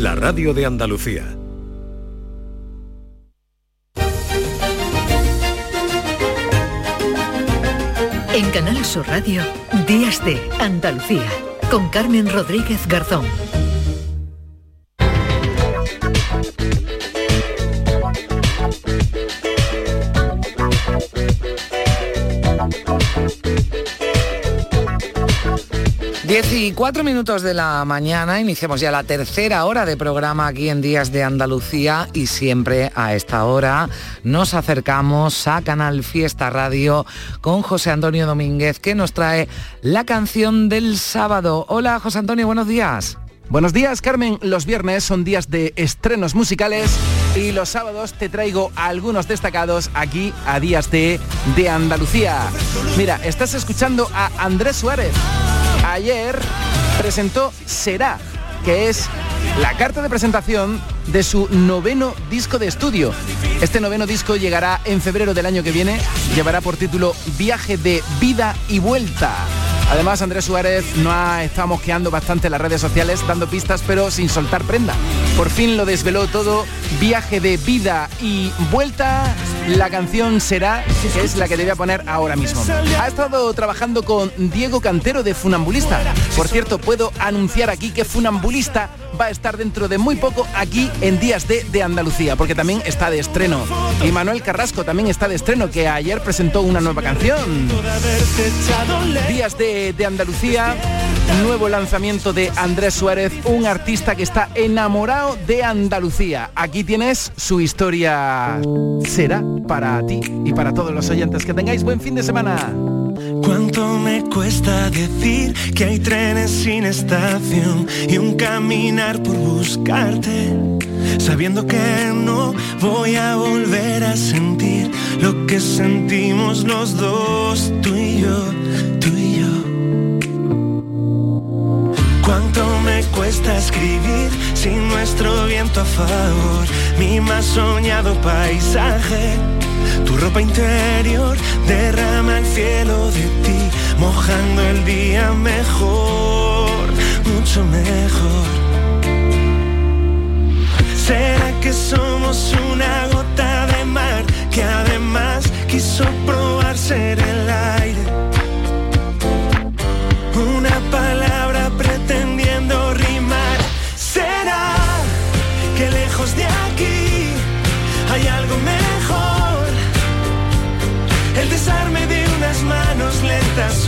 la radio de Andalucía. En Canal Sur Radio, Días de Andalucía, con Carmen Rodríguez Garzón. 14 minutos de la mañana, iniciamos ya la tercera hora de programa aquí en Días de Andalucía y siempre a esta hora nos acercamos a Canal Fiesta Radio con José Antonio Domínguez que nos trae la canción del sábado. Hola José Antonio, buenos días. Buenos días Carmen, los viernes son días de estrenos musicales y los sábados te traigo algunos destacados aquí a Días de, de Andalucía. Mira, estás escuchando a Andrés Suárez ayer presentó Será, que es la carta de presentación de su noveno disco de estudio. Este noveno disco llegará en febrero del año que viene, llevará por título Viaje de Vida y Vuelta. Además, Andrés Suárez no ha estado mosqueando bastante las redes sociales, dando pistas, pero sin soltar prenda. Por fin lo desveló todo, viaje de vida y vuelta. La canción será, que es la que te voy a poner ahora mismo. Ha estado trabajando con Diego Cantero de Funambulista. Por cierto, puedo anunciar aquí que Funambulista va a estar dentro de muy poco aquí en Días de, de Andalucía, porque también está de estreno. Y Manuel Carrasco también está de estreno, que ayer presentó una nueva canción. Días de, de Andalucía, nuevo lanzamiento de Andrés Suárez, un artista que está enamorado de Andalucía. Aquí tienes su historia. Será para ti y para todos los oyentes. Que tengáis buen fin de semana. ¿Cuánto me cuesta decir que hay trenes sin estación y un caminar por buscarte? Sabiendo que no voy a volver a sentir lo que sentimos los dos, tú y yo, tú y yo. ¿Cuánto me cuesta escribir sin nuestro viento a favor? Mi más soñado paisaje tu ropa interior derrama el cielo de ti, mojando el día mejor, mucho mejor. ¿Será que somos una gota de mar que además quiso probar ser el aire? Una palabra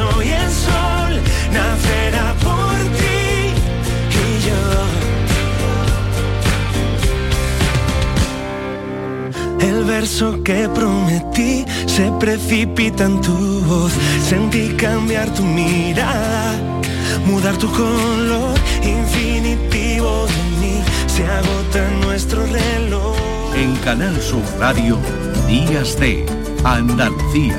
hoy el sol nacerá por ti y yo. El verso que prometí se precipita en tu voz. Sentí cambiar tu mirada, mudar tu color infinitivo de mí. Se agota nuestro reloj. En Canal Sur Radio, Días de Andalucía,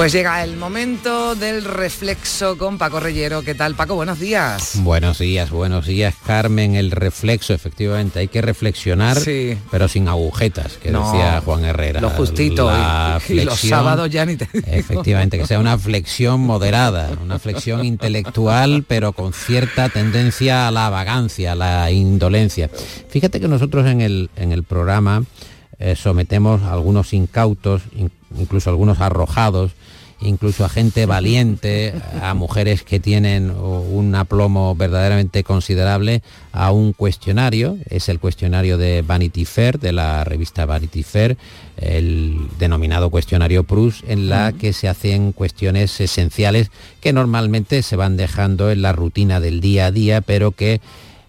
Pues llega el momento del reflexo con Paco Reyero. ¿Qué tal, Paco? Buenos días. Buenos días, buenos días, Carmen. El reflexo, efectivamente, hay que reflexionar, Sí. pero sin agujetas, que No, decía Juan Herrera. Lo justito. La y, y los sábados ya ni te digo. Efectivamente, que sea una flexión moderada, una flexión intelectual, pero con cierta tendencia a la vagancia, a la indolencia. Fíjate que nosotros en el, en el programa eh, sometemos a algunos incautos, in- incluso algunos arrojados, incluso a gente valiente, a mujeres que tienen un aplomo verdaderamente considerable, a un cuestionario, es el cuestionario de Vanity Fair, de la revista Vanity Fair, el denominado cuestionario Prus, en la que se hacen cuestiones esenciales que normalmente se van dejando en la rutina del día a día, pero que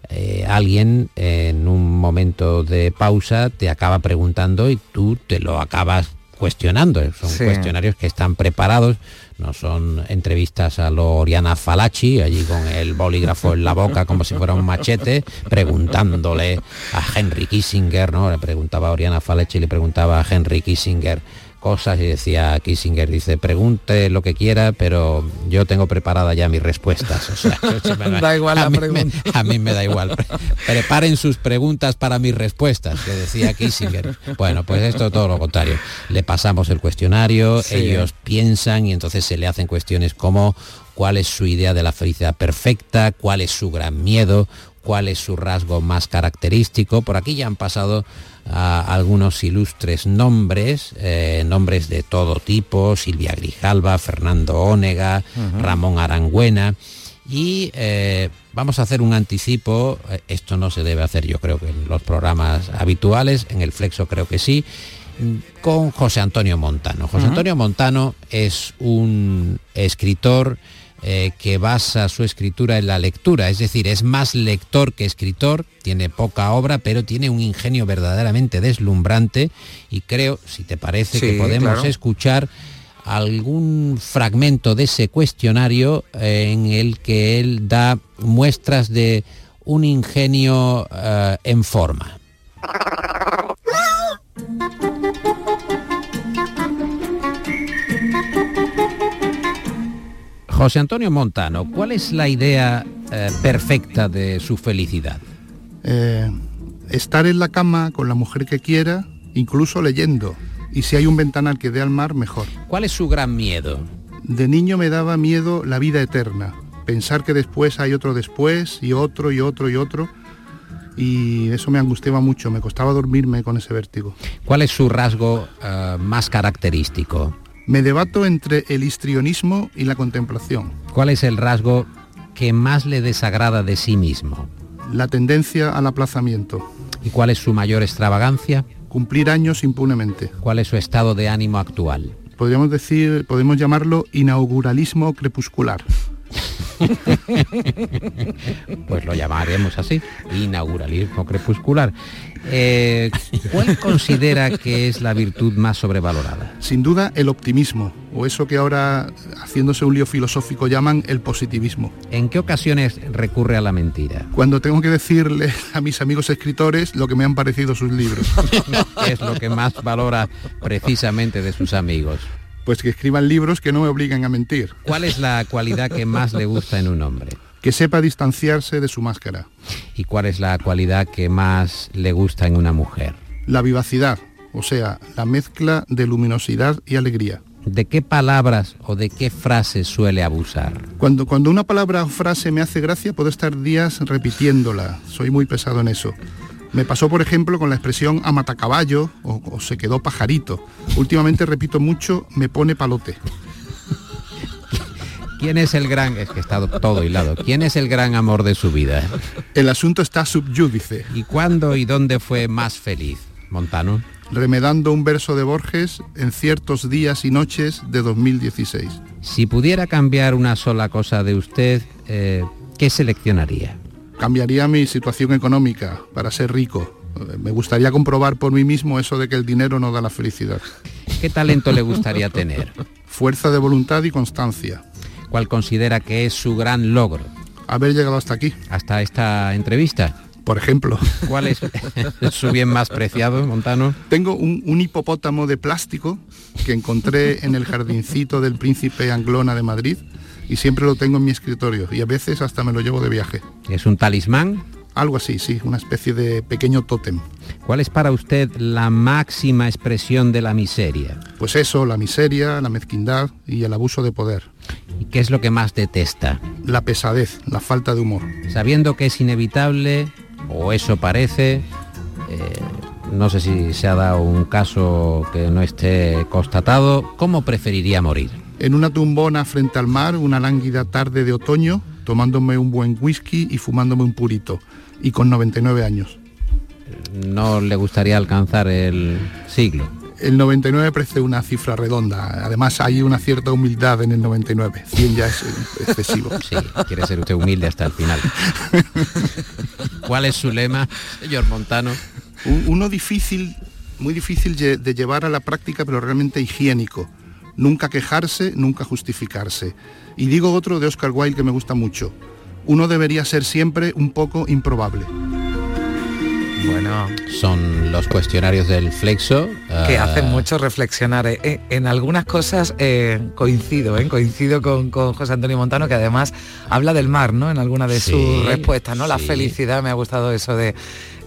eh, alguien en un momento de pausa te acaba preguntando y tú te lo acabas cuestionando. Son Sí. cuestionarios que están preparados, no son entrevistas a lo Oriana Falachi, allí con el bolígrafo en la boca como si fuera un machete, preguntándole a Henry Kissinger, ¿no? Le preguntaba a Oriana Falachi, le preguntaba a Henry Kissinger cosas y decía Kissinger, dice, pregunte lo que quiera, pero yo tengo preparada ya mis respuestas. O sea, da igual a la mí pregunta. Me, a mí me da igual. Preparen sus preguntas para mis respuestas, que decía Kissinger. Bueno, pues esto todo lo contrario. Le pasamos el cuestionario, Sí. ellos piensan y entonces se le hacen cuestiones como cuál es su idea de la felicidad perfecta, cuál es su gran miedo, cuál es su rasgo más característico. Por aquí ya han pasado a algunos ilustres nombres, eh, nombres de todo tipo, Silvia Grijalva, Fernando Ónega, Ramón Arangüena. Y eh, vamos a hacer un anticipo, eh, esto no se debe hacer yo creo que en los programas habituales, en el Flexo creo que sí, mm, con José Antonio Montano. José Antonio Montano es un escritor eh, que basa su escritura en la lectura, es decir, es más lector que escritor, tiene poca obra, pero tiene un ingenio verdaderamente deslumbrante y creo, si te parece, Sí, que podemos claro. escuchar algún fragmento de ese cuestionario eh, en el que él da muestras de un ingenio eh, en forma. José Antonio Montano, ¿cuál es la idea eh, perfecta de su felicidad? Eh, estar en la cama con la mujer que quiera, incluso leyendo. Y si hay un ventanal que dé al mar, mejor. ¿Cuál es su gran miedo? De niño me daba miedo la vida eterna. Pensar que después hay otro después y otro y otro y otro. Y eso me angustiaba mucho, me costaba dormirme con ese vértigo. ¿Cuál es su rasgo eh, más característico? Me debato entre el histrionismo y la contemplación. ¿Cuál es el rasgo que más le desagrada de sí mismo? La tendencia al aplazamiento. ¿Y cuál es su mayor extravagancia? Cumplir años impunemente. ¿Cuál es su estado de ánimo actual? Podríamos decir, podemos llamarlo inauguralismo crepuscular. Pues lo llamaremos así, inauguralismo crepuscular. Eh, ¿Cuál considera que es la virtud más sobrevalorada? Sin duda el optimismo, o eso que ahora, haciéndose un lío filosófico, llaman el positivismo. ¿En qué ocasiones recurre a la mentira? Cuando tengo que decirle a mis amigos escritores lo que me han parecido sus libros. ¿Qué es lo que más valora precisamente de sus amigos? Pues que escriban libros que no me obliguen a mentir. ¿Cuál es la cualidad que más le gusta en un hombre? Que sepa distanciarse de su máscara. ¿Y cuál es la cualidad que más le gusta en una mujer? La vivacidad, o sea, la mezcla de luminosidad y alegría. ¿De qué palabras o de qué frases suele abusar? Cuando, cuando una palabra o frase me hace gracia, puedo estar días repitiéndola. Soy muy pesado en eso. Me pasó, por ejemplo, con la expresión a matacaballo o, o se quedó pajarito. Últimamente repito mucho, me pone palote. ¿Quién es el gran, es que está todo hilado, quién es el gran amor de su vida? El asunto está subyúdice. ¿Y cuándo y dónde fue más feliz? Montano. Remedando un verso de Borges en ciertos días y noches de 2016. Si pudiera cambiar una sola cosa de usted, eh, ¿qué seleccionaría? Cambiaría mi situación económica para ser rico. Me gustaría comprobar por mí mismo eso de que el dinero no da la felicidad. ¿Qué talento le gustaría tener? Fuerza de voluntad y constancia. ¿Cuál considera que es su gran logro? Haber llegado hasta aquí, Hasta esta entrevista. por ejemplo. ¿Cuál es su bien más preciado, Montano? Tengo un, un hipopótamo de plástico que encontré en el jardincito del Príncipe Anglona de Madrid y siempre lo tengo en mi escritorio y a veces hasta me lo llevo de viaje. ¿Es un talismán? Algo así, sí, una especie de pequeño tótem. ¿Cuál es para usted la máxima expresión de la miseria? Pues eso, la miseria, la mezquindad y el abuso de poder. ¿Y qué es lo que más detesta? La pesadez, la falta de humor. Sabiendo que es inevitable, o eso parece, eh, no sé si se ha dado un caso que no esté constatado, ¿cómo preferiría morir? En una tumbona frente al mar, una lánguida tarde de otoño, tomándome un buen whisky y fumándome un purito. Y con 99 años. ¿No le gustaría alcanzar el siglo? El 99 parece una cifra redonda. Además hay una cierta humildad en el 99. 100 ya es excesivo. Sí, quiere ser usted humilde hasta el final. ¿Cuál es su lema, señor Montano? Un- Uno difícil, muy difícil de llevar a la práctica, pero realmente higiénico. Nunca quejarse, nunca justificarse. Y digo otro de Oscar Wilde que me gusta mucho. Uno debería ser siempre un poco improbable. Bueno. Son los cuestionarios del Flexo. Que hacen mucho reflexionar. En algunas cosas coincido, coincido con, con, José Antonio Montano, que además habla del mar, ¿no? En alguna de sus respuestas, ¿no? La felicidad, me ha gustado eso de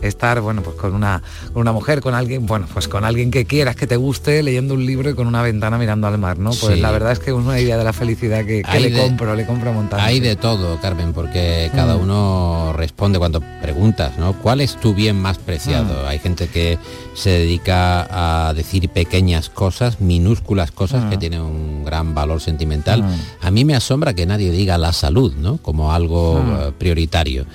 estar, bueno, pues con una, con una mujer, con alguien, bueno, pues con alguien que quieras, que te guste, leyendo un libro y con una ventana mirando al mar, ¿no? Pues la verdad es que es una idea de la felicidad que, le compro, le compro a montar. Hay de todo, Carmen, porque cada mm. uno responde cuando preguntas, ¿no? ¿Cuál es tu bien más preciado? Mm. Hay gente que se dedica a decir pequeñas cosas, minúsculas cosas que mm. tienen un gran valor sentimental. A mí me asombra que nadie diga la salud, ¿no? Como algo eh, prioritario.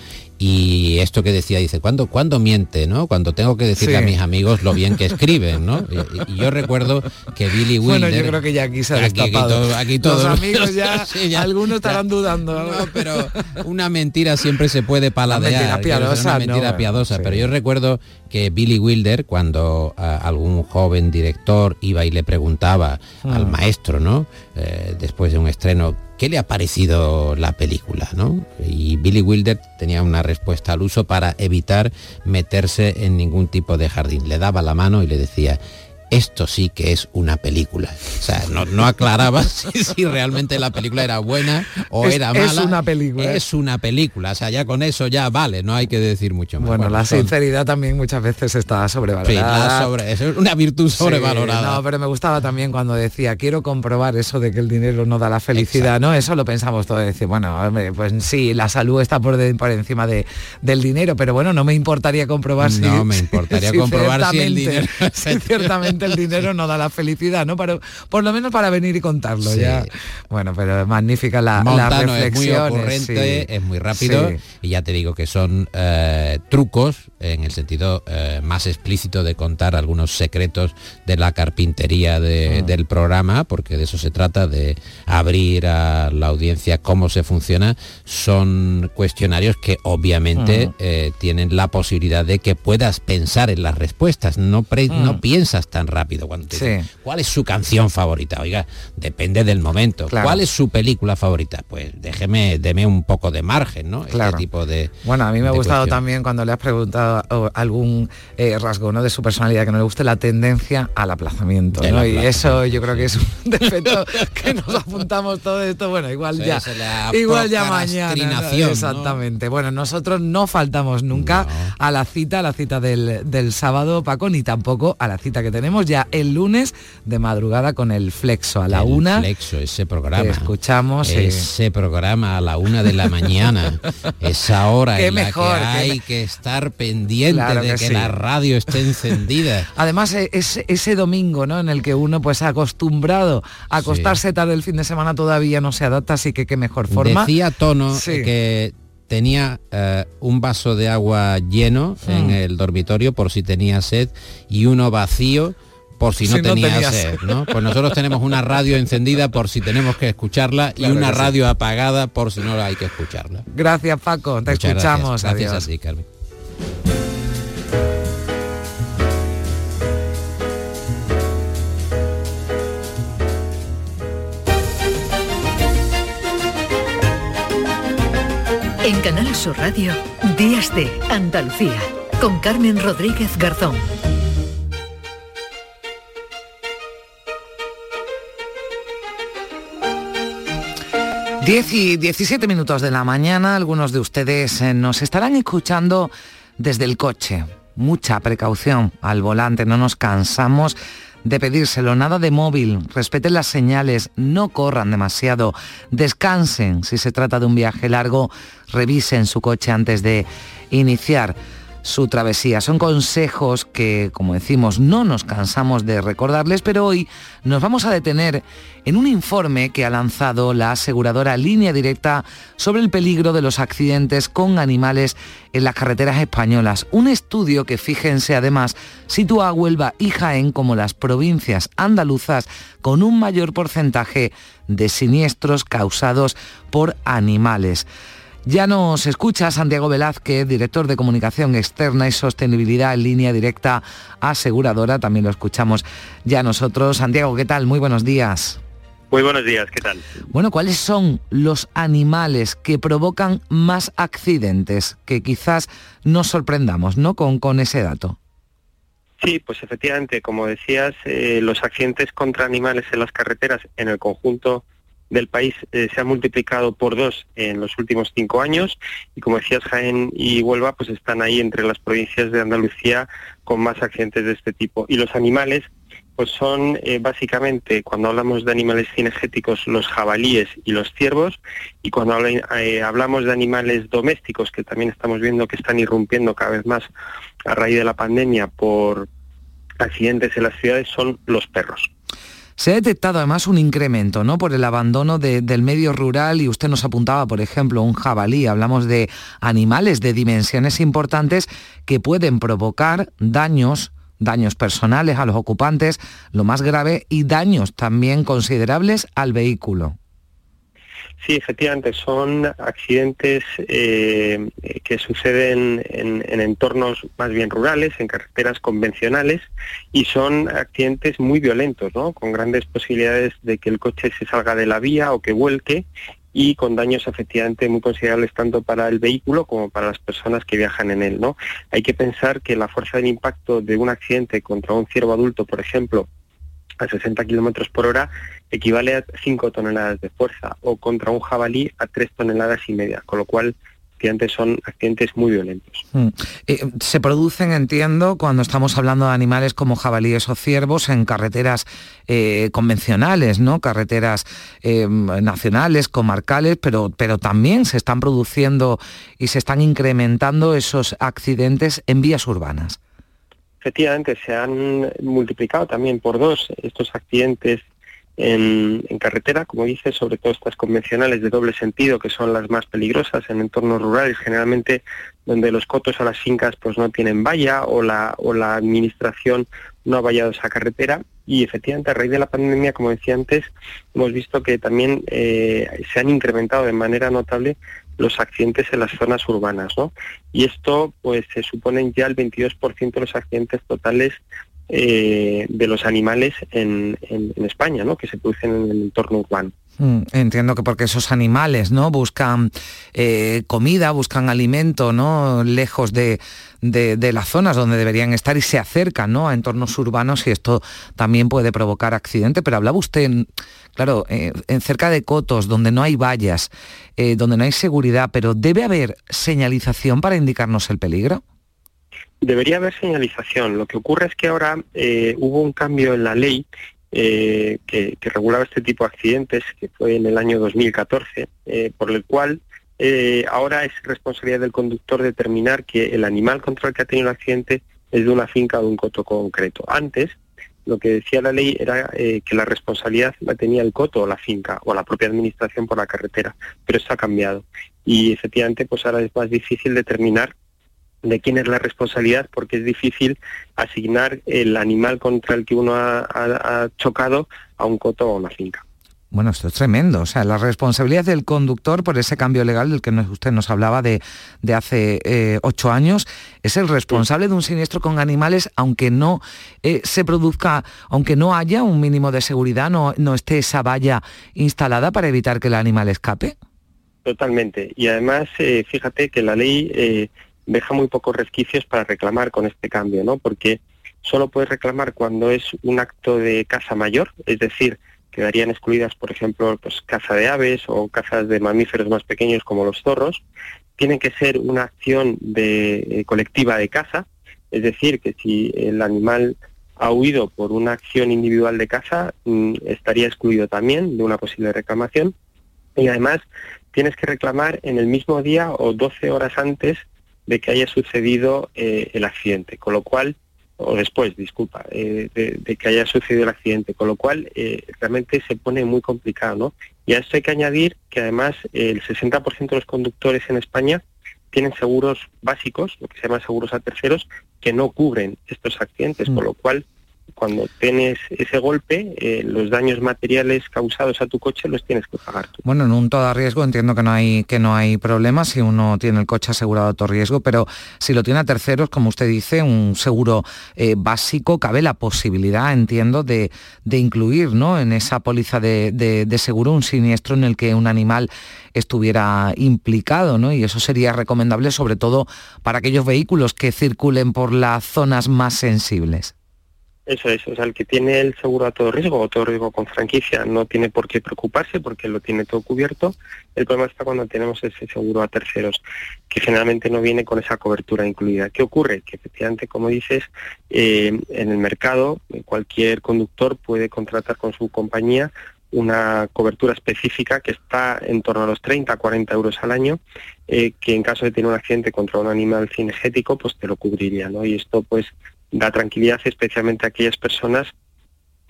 Y esto que decía, dice, ¿cuándo, ¿cuándo miente? ¿no? Cuando tengo que decirle a mis amigos lo bien que escriben, ¿no? Y, yo recuerdo que Billy Wilder... Bueno, yo creo que ya aquí se ha destapado. Aquí, todos Los amigos ya, algunos estarán dudando. No, pero una mentira siempre se puede paladear. Una mentira piadosa. Una mentira piadosa, pero yo recuerdo que Billy Wilder, cuando ah, algún joven director iba y le preguntaba al mm. maestro, ¿no? Eh, después de un estreno, ¿qué le ha parecido la película? ¿no? Y Billy Wilder tenía una respuesta al uso para evitar meterse en ningún tipo de jardín. Le daba la mano y le decía, esto sí que es una película. O sea, no, aclaraba si, realmente la película era buena o era mala. Es una película. Es una película. O sea, ya con eso ya vale, no hay que decir mucho más. Bueno, la sinceridad también muchas veces está sobrevalorada. sobre, es una virtud sobrevalorada. no, pero me gustaba también cuando decía, quiero comprobar eso de que el dinero no da la felicidad, ¿no? Eso lo pensamos todos, decir, bueno, pues sí, la salud está por, por encima de, del dinero, pero bueno, no me importaría comprobar si... No me importaría comprobar si el dinero... ciertamente el dinero no da la felicidad, ¿no? Pero por lo menos para venir y contarlo ya. Bueno, pero magnífica la, reflexión. Es muy ocurrente, es muy rápido y ya te digo que son eh, trucos en el sentido eh, más explícito de contar algunos secretos de la carpintería ah. del programa, porque de eso se trata, de abrir a la audiencia cómo se funciona. Son cuestionarios que obviamente ah. eh, tienen la posibilidad de que puedas pensar en las respuestas, no, no ah. piensas tan rápido cuando te ¿cuál es su canción favorita? Oiga, depende del momento. ¿Cuál es su película favorita? Pues déjeme, deme un poco de margen, ¿no? Este claro. tipo de. Bueno, a mí me ha gustado también cuando le has preguntado algún eh, rasgo ¿no? de su personalidad que no le guste la tendencia al aplazamiento. Y eso yo creo que es un defecto que nos apuntamos todo esto. Bueno, igual ya. Igual ya mañana. Exactamente. Bueno, nosotros no faltamos nunca a la cita, a la cita del, del sábado, Paco, ni tampoco a la cita que tenemos ya el lunes de madrugada con el Flexo a la una. Flexo, ese programa. escuchamos. Ese programa a la una de la mañana. esa hora en la que hay que... estar pendiente de que, la radio esté encendida. Además, e, es, ese domingo, ¿no? En el que uno pues ha acostumbrado a acostarse tarde el fin de semana todavía no se adapta, así que qué mejor forma. Decía Tono que tenía eh, un vaso de agua lleno en mm. el dormitorio por si tenía sed y uno vacío por si no, tenía sed, ¿no? Pues nosotros tenemos una radio encendida por si tenemos que escucharla y una radio apagada por si no hay que escucharla. Gracias Paco, te escuchamos. Gracias, gracias a Carmen. En Canal Sur Radio, Días de Andalucía, con Carmen Rodríguez Garzón. 10 y 17 minutos de la mañana, algunos de ustedes eh, nos estarán escuchando desde el coche. Mucha precaución. Al volante, no nos cansamos de pedírselo, nada de móvil, respeten las señales, no corran demasiado, descansen. Si se trata de un viaje largo, revisen su coche antes de iniciar su travesía. Son consejos que, como decimos, no nos cansamos de recordarles, pero hoy nos vamos a detener en un informe que ha lanzado la aseguradora Línea Directa sobre el peligro de los accidentes con animales en las carreteras españolas. Un estudio que, fíjense, además, sitúa Huelva y Jaén como las provincias andaluzas con un mayor porcentaje de siniestros causados por animales. Ya nos escucha Santiago Velázquez, director de Comunicación Externa y Sostenibilidad en línea directa aseguradora. También lo escuchamos ya nosotros. Santiago, ¿qué tal? Muy buenos días. Muy buenos días, ¿qué tal? Bueno, ¿cuáles son los animales que provocan más accidentes? Que quizás nos sorprendamos, ¿no? Con, con ese dato. Sí, pues efectivamente, como decías, eh, los accidentes contra animales en las carreteras en el conjunto del país eh, se han multiplicado por dos en los últimos cinco años. Y como decías Jaén y Huelva pues están ahí entre las provincias de Andalucía con más accidentes de este tipo. Y los animales pues son eh, básicamente, cuando hablamos de animales cinegéticos, los jabalíes y los ciervos, y cuando eh, hablamos de animales domésticos, que también estamos viendo que están irrumpiendo cada vez más a raíz de la pandemia por accidentes en las ciudades, son los perros. Se ha detectado además un incremento ¿no? por el abandono del medio rural y usted nos apuntaba, por ejemplo, un jabalí. Hablamos de animales de dimensiones importantes que pueden provocar daños daños personales a los ocupantes, lo más grave, y daños también considerables al vehículo. Sí, efectivamente, son accidentes eh, que suceden en, entornos más bien rurales, en carreteras convencionales, y son accidentes muy violentos, ¿no? con grandes posibilidades de que el coche se salga de la vía o que vuelque, y con daños efectivamente muy considerables tanto para el vehículo como para las personas que viajan en él. ¿no? Hay que pensar que la fuerza del impacto de un accidente contra un ciervo adulto, por ejemplo, a 60 kilómetros por hora, equivale a 5 toneladas de fuerza, o contra un jabalí a 3 toneladas y media, con lo cual accidentes son accidentes muy violentos. Mm. Eh, se producen, entiendo, cuando estamos hablando de animales como jabalíes o ciervos en carreteras eh, convencionales, ¿no? Carreteras eh, nacionales, comarcales, pero, pero también se están produciendo y se están incrementando esos accidentes en vías urbanas. Efectivamente, se han multiplicado también por dos estos accidentes en, carretera, como dice, sobre todo estas convencionales de doble sentido, que son las más peligrosas en entornos rurales, generalmente donde los cotos a las fincas pues no tienen valla o la, o la administración no ha vallado esa carretera. Y efectivamente, a raíz de la pandemia, como decía antes, hemos visto que también eh, se han incrementado de manera notable los accidentes en las zonas urbanas, ¿no? Y esto, pues, se suponen ya el 22% de los accidentes totales eh, de los animales en, España, ¿no? que se producen en el entorno urbano. Mm, entiendo que porque esos animales ¿no? buscan eh, comida, buscan alimento ¿no? lejos de, las zonas donde deberían estar y se acercan ¿no? a entornos urbanos y esto también puede provocar accidente. Pero hablaba usted, claro, eh, en cerca de cotos, donde no hay vallas, donde no hay seguridad, pero ¿debe haber señalización para indicarnos el peligro? Debería haber señalización. Lo que ocurre es que ahora eh, hubo un cambio en la ley eh, que, regulaba este tipo de accidentes, que fue en el año 2014, eh, por el cual ahora es responsabilidad del conductor determinar que el animal contra el que ha tenido el accidente es de una finca o de un coto concreto. Antes, lo que decía la ley era que la responsabilidad la tenía el coto o la finca o la propia administración por la carretera, pero esto ha cambiado. Y efectivamente, pues ahora es más difícil determinar de quién es la responsabilidad porque es difícil asignar el animal contra el que uno ha, chocado a un coto o una finca. Bueno, esto es tremendo. O sea, la responsabilidad del conductor por ese cambio legal del que usted nos hablaba de, hace eh, ocho años es el responsable de un siniestro con animales, aunque no eh, se produzca, aunque no haya un mínimo de seguridad, no, no esté esa valla instalada para evitar que el animal escape. Totalmente. Y además, eh, fíjate que la ley deja muy pocos resquicios para reclamar con este cambio, ¿no? Porque solo puedes reclamar cuando es un acto de caza mayor, es decir, quedarían excluidas, por ejemplo, pues caza de aves o cazas de mamíferos más pequeños como los zorros. Tiene que ser una acción eh, colectiva de caza, es decir, que si el animal ha huido por una acción individual de caza, mm, estaría excluido también de una posible reclamación. Y además tienes que reclamar en el mismo día o 12 horas antes de que haya sucedido eh, el accidente, con lo cual, o después, disculpa, eh, de, que haya sucedido el accidente, con lo cual eh, realmente se pone muy complicado, ¿no? Y a esto hay que añadir que además el 60% de los conductores en España tienen seguros básicos, lo que se llama seguros a terceros, que no cubren estos accidentes, con mm. lo cual cuando tienes ese golpe, eh, los daños materiales causados a tu coche los tienes que pagar. Bueno, en un todo riesgo entiendo que no hay que no hay problema si uno tiene el coche asegurado a todo riesgo, pero si lo tiene a terceros, como usted dice, un seguro eh, básico, cabe la posibilidad, entiendo, de, incluir ¿no? en esa póliza de, de seguro un siniestro en el que un animal estuviera implicado, ¿no? Y eso sería recomendable sobre todo para aquellos vehículos que circulen por las zonas más sensibles. Eso es, o sea, el que tiene el seguro a todo riesgo o todo riesgo con franquicia no tiene por qué preocuparse porque lo tiene todo cubierto. El problema está cuando tenemos ese seguro a terceros, que generalmente no viene con esa cobertura incluida. ¿Qué ocurre? Que efectivamente, como dices, eh, en el mercado eh, cualquier conductor puede contratar con su compañía una cobertura específica que está en torno a los 30 40 euros al año, eh, que en caso de tener un accidente contra un animal cinegético, pues te lo cubriría, ¿no? Y esto pues da tranquilidad especialmente a aquellas personas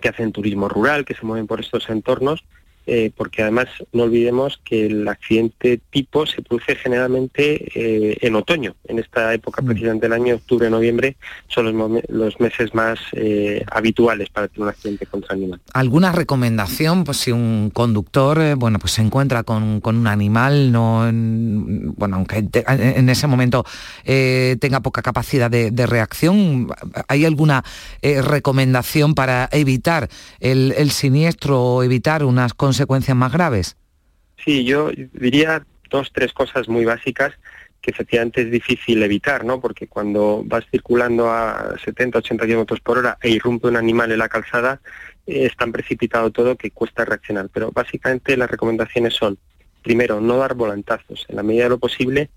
que hacen turismo rural, que se mueven por estos entornos eh, porque además no olvidemos que el accidente tipo se produce generalmente eh, en otoño, en esta época mm. precisamente del año, octubre, noviembre, son los, meses más eh, habituales para tener un accidente contra animal. ¿Alguna recomendación, pues si un conductor, bueno, pues se encuentra con, un animal, no, bueno, aunque en ese momento tenga poca capacidad de, reacción, ¿hay alguna recomendación para evitar el, el siniestro o evitar unas consecuencias consecuencias más graves? Sí, yo diría dos, tres cosas muy básicas que efectivamente es difícil evitar, ¿no? Porque cuando vas circulando a 70, 80 kilómetros por hora e irrumpe un animal en la calzada, es tan precipitado todo que cuesta reaccionar. Pero básicamente las recomendaciones son, primero, no dar volantazos. En la medida de lo posible,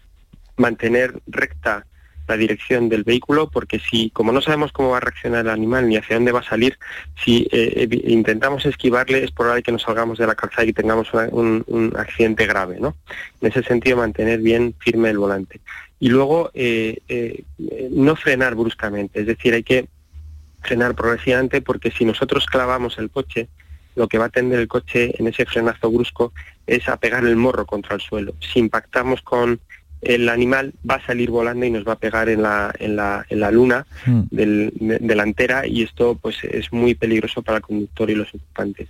mantener recta la dirección del vehículo, porque si, como no sabemos cómo va a reaccionar el animal ni hacia dónde va a salir, si eh, intentamos esquivarle es probable que nos salgamos de la calzada y tengamos un, accidente grave, ¿no? En ese sentido, mantener bien firme el volante. Y luego, eh, eh, no frenar bruscamente, es decir, hay que frenar progresivamente porque si nosotros clavamos el coche, lo que va a tender el coche en ese frenazo brusco es a pegar el morro contra el suelo. Si impactamos con el animal va a salir volando y nos va a pegar en la, en la, en la luna hmm. delantera y esto pues es muy peligroso para el conductor y los ocupantes.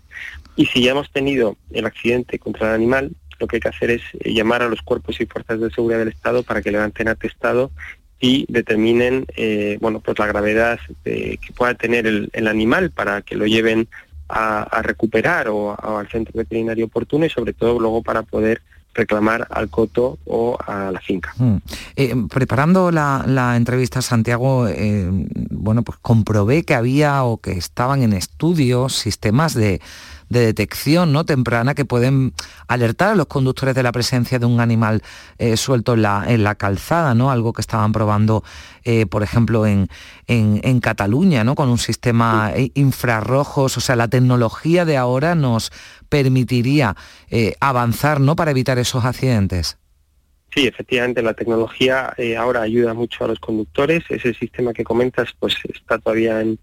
Y si ya hemos tenido el accidente contra el animal, lo que hay que hacer es llamar a los cuerpos y fuerzas de seguridad del Estado para que levanten atestado y determinen eh, bueno pues la gravedad que pueda tener el, animal para que lo lleven a, recuperar o al centro veterinario oportuno y sobre todo luego para poder reclamar al coto o a la finca. Mm. Eh, preparando la, entrevista a Santiago, eh, bueno, pues comprobé que había o que estaban en estudio sistemas de de detección ¿no? temprana que pueden alertar a los conductores de la presencia de un animal eh, suelto en la, en la, calzada, ¿no? algo que estaban probando, eh, por ejemplo, en, en, Cataluña, ¿no? con un sistema infrarrojos, o sea, la tecnología de ahora nos permitiría eh, avanzar ¿no? para evitar esos accidentes. Sí, efectivamente, la tecnología ahora ayuda mucho a los conductores. Ese sistema que comentas, pues está todavía en,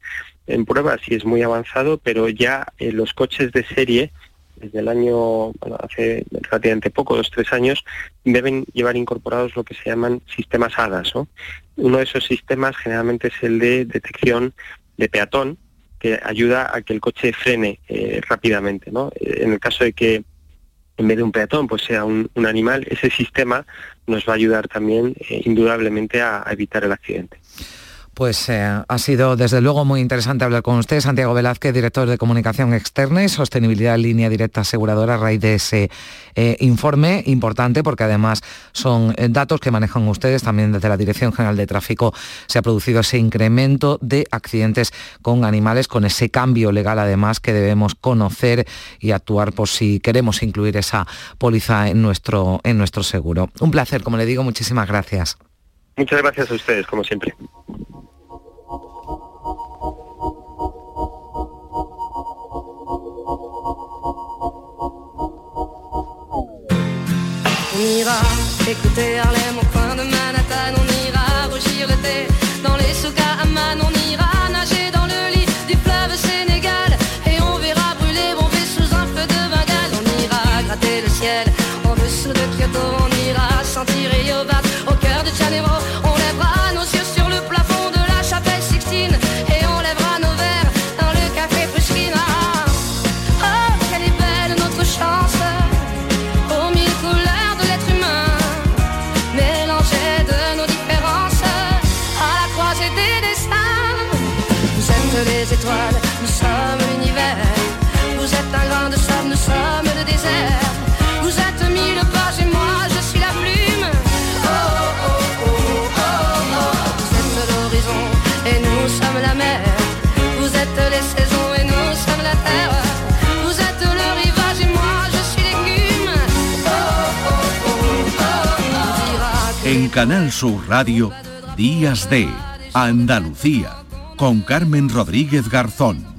en pruebas y es muy avanzado, pero ya eh, los coches de serie, desde el año, bueno, hace relativamente poco, dos, tres años, deben llevar incorporados lo que se llaman sistemas HADAS. Uno de esos sistemas generalmente es el de detección de peatón, que ayuda a que el coche frene eh, rápidamente. Eh, en el caso de que en vez de un peatón pues sea un, animal, ese sistema nos va a ayudar también indudablemente a evitar el accidente. Pues eh, ha sido desde luego muy interesante hablar con usted, Santiago Velázquez, director de Comunicación Externa y Sostenibilidad en Línea Directa Aseguradora, a raíz de ese eh, informe importante, porque además son eh, datos que manejan ustedes, también desde la Dirección General de Tráfico se ha producido ese incremento de accidentes con animales, con ese cambio legal además que debemos conocer y actuar por si queremos incluir esa póliza en nuestro, en nuestro seguro. Un placer, como le digo, muchísimas gracias. Muchas gracias a ustedes, como siempre. On ira écouter Harlem sommes le désert. Vous êtes mille pages et moi je suis la plume. Oh oh oh oh oh. Vous êtes l'horizon et nous sommes la mer. Vous êtes les saisons et nous sommes la terre. Vous êtes le rivage et moi je suis l'écume. Oh oh oh oh En Canal Sur Radio, Días de Andalucía, con Carmen Rodríguez Garzón.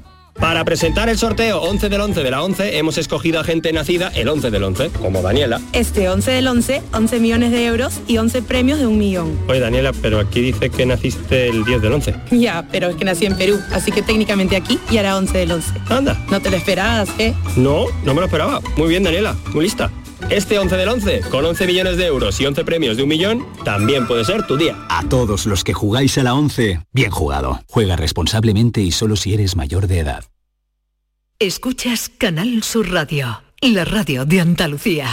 Para presentar el sorteo 11 del 11 de la 11 hemos escogido a gente nacida el 11 del 11, como Daniela. Este 11 del 11, 11 millones de euros y 11 premios de un millón. Oye Daniela, pero aquí dice que naciste el 10 del 11. Ya, pero es que nací en Perú, así que técnicamente aquí y hará 11 del 11. Anda. No te lo esperabas, ¿eh? No, no me lo esperaba. Muy bien Daniela, muy lista. Este 11 del 11, con 11 millones de euros y 11 premios de un millón, también puede ser tu día. A todos los que jugáis a la 11, bien jugado. Juega responsablemente y solo si eres mayor de edad. Escuchas Canal Sur Radio, la radio de Andalucía.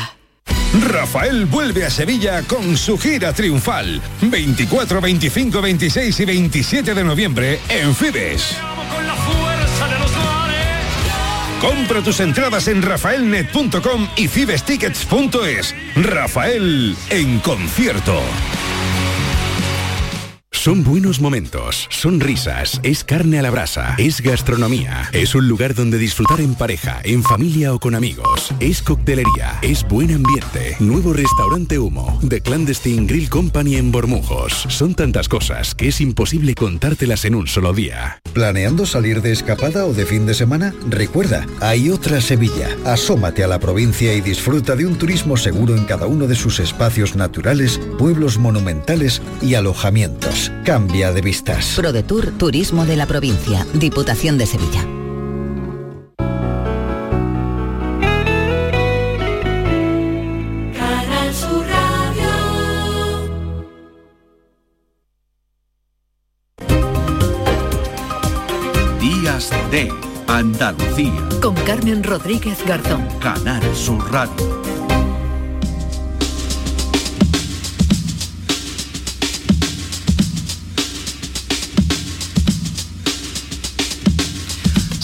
Rafael vuelve a Sevilla con su gira triunfal. 24, 25, 26 y 27 de noviembre en Fibes. Compra tus entradas en rafaelnet.com y fibestickets.es. Rafael en concierto. Son buenos momentos, son risas, es carne a la brasa, es gastronomía, es un lugar donde disfrutar en pareja, en familia o con amigos, es coctelería, es buen ambiente, nuevo restaurante Humo, The Clandestine Grill Company en Bormujos. Son tantas cosas que es imposible contártelas en un solo día. ¿Planeando salir de escapada o de fin de semana? Recuerda, hay otra Sevilla. Asómate a la provincia y disfruta de un turismo seguro en cada uno de sus espacios naturales, pueblos monumentales y alojamientos. Cambia de vistas. ProDetour Turismo de la Provincia, Diputación de Sevilla. Canal Sur Radio. Días de Andalucía, Con Carmen Rodríguez Garzón. Canal Sur Radio.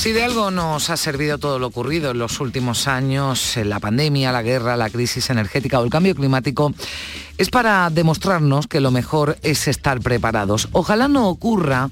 Si de algo nos ha servido todo lo ocurrido en los últimos años, eh, la pandemia, la guerra, la crisis energética o el cambio climático, es para demostrarnos que lo mejor es estar preparados. Ojalá no ocurra,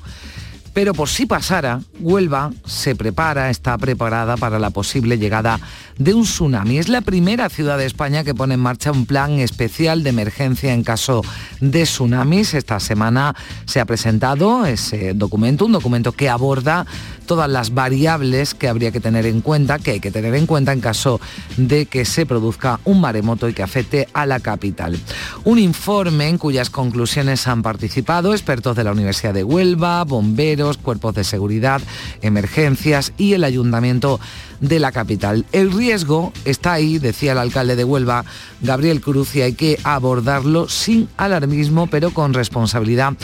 pero por si pasara, Huelva se prepara, está preparada para la posible llegada de un tsunami. Es la primera ciudad de España que pone en marcha un plan especial de emergencia en caso de tsunamis. Esta semana se ha presentado ese documento, un documento que aborda todas las variables que habría que tener en cuenta, que hay que tener en cuenta en caso de que se produzca un maremoto y que afecte a la capital. Un informe en cuyas conclusiones han participado expertos de la Universidad de Huelva, bomberos, cuerpos de seguridad, emergencias y el ayuntamiento de la capital. El riesgo está ahí, decía el alcalde de Huelva, Gabriel Cruz, y hay que abordarlo sin alarmismo, pero con responsabilidad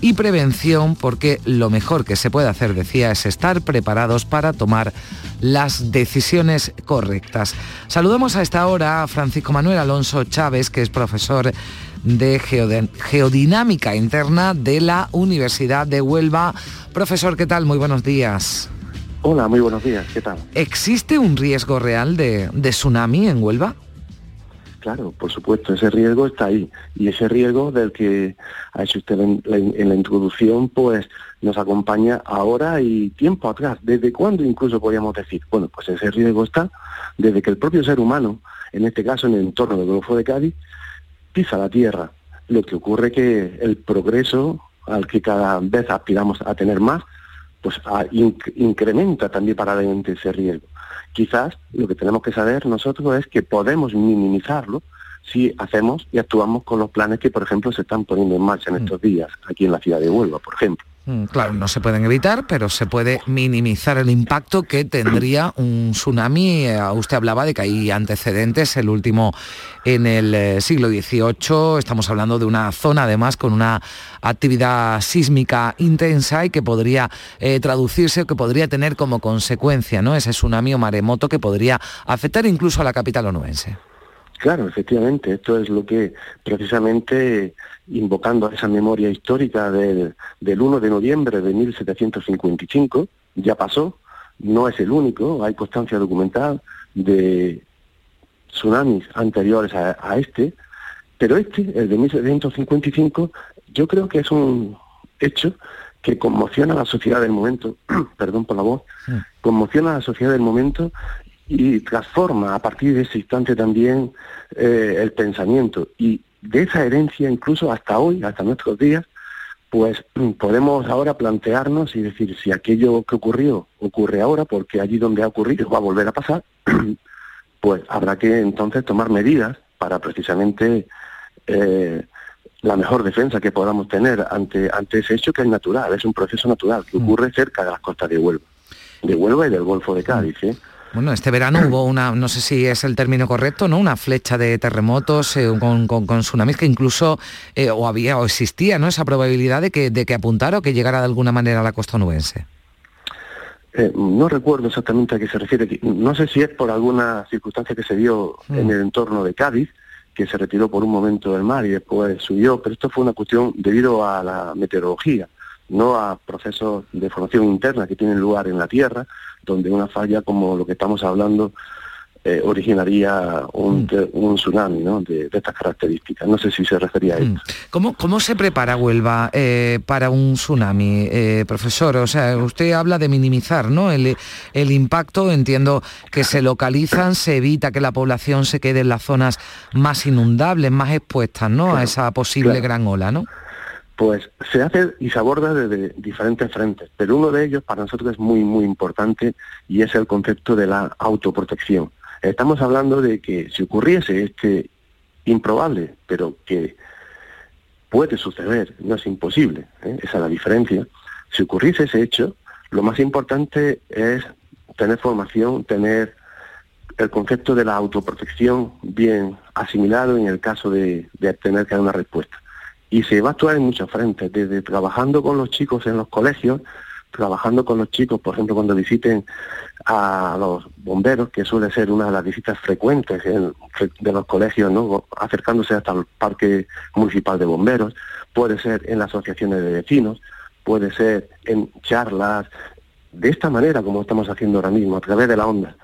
y prevención, porque lo mejor que se puede hacer, decía, es estar preparados para tomar las decisiones correctas. Saludamos a esta hora a Francisco Manuel Alonso Chávez, que es profesor de geodinámica interna de la Universidad de Huelva. Profesor, ¿qué tal? Muy buenos días. Hola, muy buenos días, ¿qué tal? ¿Existe un riesgo real de, de tsunami en Huelva? Claro, por supuesto, ese riesgo está ahí. Y ese riesgo del que ha hecho usted en la, en la introducción, pues nos acompaña ahora y tiempo atrás. ¿Desde cuándo incluso podríamos decir? Bueno, pues ese riesgo está desde que el propio ser humano, en este caso en el entorno del Golfo de Cádiz, pisa la tierra. Lo que ocurre que el progreso al que cada vez aspiramos a tener más, pues a- inc- incrementa también paralelamente ese riesgo. Quizás lo que tenemos que saber nosotros es que podemos minimizarlo si hacemos y actuamos con los planes que, por ejemplo, se están poniendo en marcha en estos días, aquí en la ciudad de Huelva, por ejemplo. Mm, Claro, no se pueden evitar, pero se puede minimizar el impacto que tendría un tsunami. Eh, Usted hablaba de que hay antecedentes, el último en el eh, siglo XVIII. Estamos hablando de una zona, además, con una actividad sísmica intensa y que podría eh, traducirse o que podría tener como consecuencia ¿no? ese tsunami o maremoto que podría afectar incluso a la capital onubense. Claro, efectivamente, esto es lo que precisamente invocando esa memoria histórica del, del 1 de noviembre de 1755, ya pasó, no es el único, hay constancia documental de tsunamis anteriores a, a este, pero este, el de 1755, yo creo que es un hecho que conmociona a la sociedad del momento, perdón por la voz, conmociona a la sociedad del momento y transforma a partir de ese instante también eh, el pensamiento. Y de esa herencia, incluso hasta hoy, hasta nuestros días, pues podemos ahora plantearnos y decir si aquello que ocurrió ocurre ahora, porque allí donde ha ocurrido va a volver a pasar, pues habrá que entonces tomar medidas para precisamente eh, la mejor defensa que podamos tener ante, ante ese hecho que es natural, es un proceso natural que ocurre cerca de las costas de Huelva, de Huelva y del Golfo de Cádiz. ¿eh? Bueno, este verano hubo una, no sé si es el término correcto, ¿no? Una flecha de terremotos eh, con, con, con, tsunamis que incluso eh, o había o existía, ¿no? Esa probabilidad de que, de que apuntara o que llegara de alguna manera a la costa onubense. Eh, no recuerdo exactamente a qué se refiere. No sé si es por alguna circunstancia que se dio mm. en el entorno de Cádiz, que se retiró por un momento del mar y después subió, pero esto fue una cuestión debido a la meteorología, no a procesos de formación interna que tienen lugar en la Tierra, donde una falla como lo que estamos hablando eh, originaría un, mm. un tsunami ¿no? de, de, estas características. No sé si se refería a esto. Mm. ¿Cómo, cómo se prepara Huelva eh, para un tsunami, eh, profesor? O sea, usted habla de minimizar ¿no? el, el, impacto, entiendo que se localizan, se evita que la población se quede en las zonas más inundables, más expuestas ¿no? Claro, a esa posible claro. gran ola, ¿no? Pues se hace y se aborda desde diferentes frentes, pero uno de ellos para nosotros es muy, muy importante y es el concepto de la autoprotección. Estamos hablando de que si ocurriese este improbable, pero que puede suceder, no es imposible, ¿eh? esa es la diferencia, si ocurriese ese hecho, lo más importante es tener formación, tener el concepto de la autoprotección bien asimilado en el caso de, de tener que dar una respuesta. Y se va a actuar en muchos frentes, desde trabajando con los chicos en los colegios, trabajando con los chicos, por ejemplo, cuando visiten a los bomberos, que suele ser una de las visitas frecuentes en, de los colegios, acercándose hasta el Parque Municipal de Bomberos, puede ser en las asociaciones de vecinos, puede ser en charlas, de esta manera como estamos haciendo ahora mismo, a través de la onda.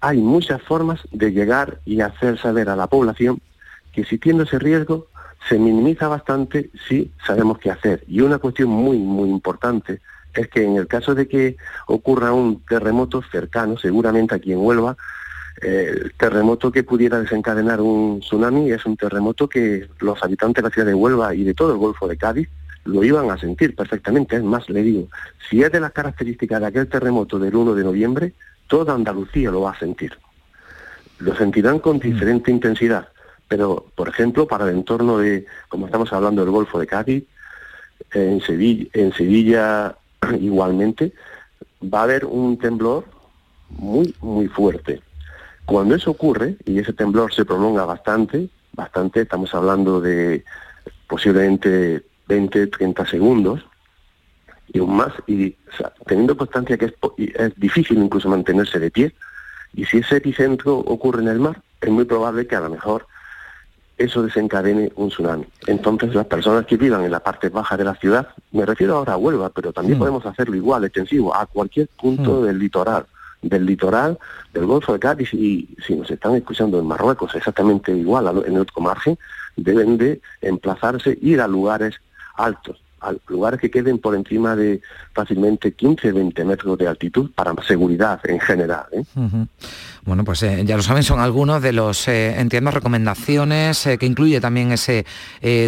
Hay muchas formas de llegar y hacer saber a la población que existiendo ese riesgo se minimiza bastante si sabemos qué hacer. Y una cuestión muy, muy importante es que en el caso de que ocurra un terremoto cercano, seguramente aquí en Huelva, eh, el terremoto que pudiera desencadenar un tsunami es un terremoto que los habitantes de la ciudad de Huelva y de todo el Golfo de Cádiz lo iban a sentir perfectamente. Es más, le digo, si es de las características de aquel terremoto del 1 de noviembre, toda Andalucía lo va a sentir. Lo sentirán con diferente intensidad, pero, por ejemplo, para el entorno de, como estamos hablando del Golfo de Cádiz, en Sevilla, en Sevilla igualmente, va a haber un temblor muy, muy fuerte. Cuando eso ocurre, y ese temblor se prolonga bastante, bastante, estamos hablando de posiblemente 20, 30 segundos, y aún más, y teniendo constancia que es, es difícil incluso mantenerse de pie, y si ese epicentro ocurre en el mar, es muy probable que a lo mejor eso desencadene un tsunami. Entonces las personas que vivan en la parte baja de la ciudad, me refiero ahora a Huelva, pero también mm. podemos hacerlo igual, extensivo, a cualquier punto mm. del litoral, del litoral del Golfo de Cádiz y si nos están escuchando en Marruecos exactamente igual en el otro margen, deben de emplazarse, ir a lugares altos, a lugares que queden por encima de fácilmente 15, 20 metros de altitud para seguridad en general. ¿eh? Bueno, pues eh, ya lo saben, son algunos de los, eh, entiendo, recomendaciones eh, que incluye también ese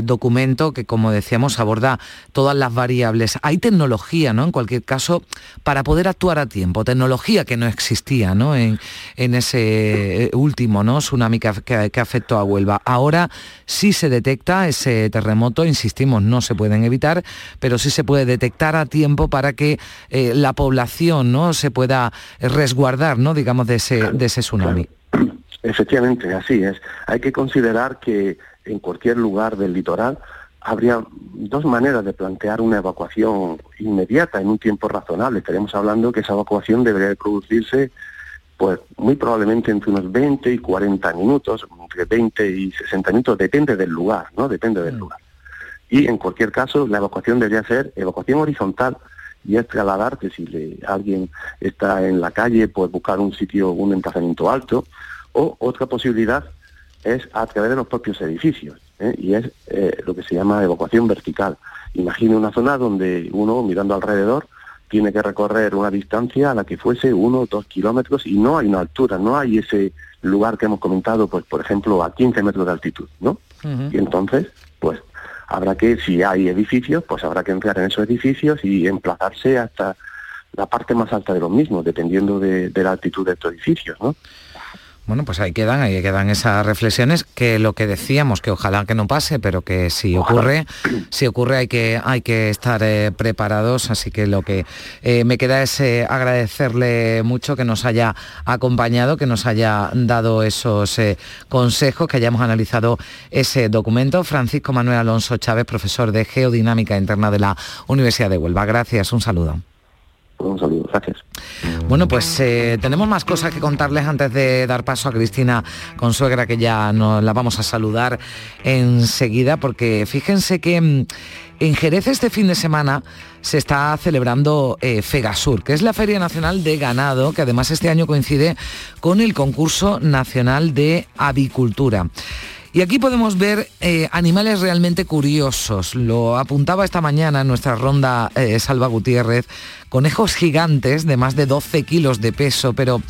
documento que, como decíamos, aborda todas las variables. Hay tecnología, ¿no? En cualquier caso, para poder actuar a tiempo. Tecnología que no existía, ¿no? En, en ese último, ¿no? Tsunami que, que, que afectó a Huelva. Ahora sí se detecta ese terremoto, insistimos, no se pueden evitar, pero sí se puede detectar a tiempo para que eh, la población no se pueda resguardar no digamos de ese, de ese tsunami claro. efectivamente así es hay que considerar que en cualquier lugar del litoral habría dos maneras de plantear una evacuación inmediata en un tiempo razonable. Estaremos hablando que esa evacuación debería producirse pues muy probablemente entre unos 20 y 40 minutos, entre 20 y 60 minutos, depende del lugar, ¿no? Depende del lugar. Y en cualquier caso, la evacuación debería ser evacuación horizontal y es trasladar que si le- alguien está en la calle, pues buscar un sitio, un emplazamiento alto, o otra posibilidad es a través de los propios edificios, ¿eh? y es eh, lo que se llama evacuación vertical. Imagine una zona donde uno, mirando alrededor, tiene que recorrer una distancia a la que fuese uno o dos kilómetros y no hay una altura, no hay ese lugar que hemos comentado, pues por ejemplo, a 15 metros de altitud, ¿no? Y entonces, habrá que, si hay edificios, pues habrá que entrar en esos edificios y emplazarse hasta la parte más alta de los mismos, dependiendo de, la altitud de estos edificios, ¿no? Bueno, pues ahí quedan, ahí quedan esas reflexiones que lo que decíamos, que ojalá que no pase, pero que si ocurre, si ocurre hay que, hay que estar eh, preparados. Así que lo que eh, me queda es eh, agradecerle mucho que nos haya acompañado, que nos haya dado esos consejos, que hayamos analizado ese documento. Francisco Manuel Alonso Chávez, profesor de Geodinámica Interna de la Universidad de Huelva. Gracias, un saludo. Saludo, gracias. Bueno, pues eh, tenemos más cosas que contarles antes de dar paso a Cristina Consuegra, que ya nos la vamos a saludar enseguida, porque fíjense que mm, en Jerez este fin de semana se está celebrando eh, Fegasur, que es la Feria Nacional de Ganado, que además este año coincide con el concurso nacional de avicultura. Y aquí podemos ver eh, animales realmente curiosos. Lo apuntaba esta mañana en nuestra ronda eh, Salva Gutiérrez, conejos gigantes de más de 12 kilos de peso, pero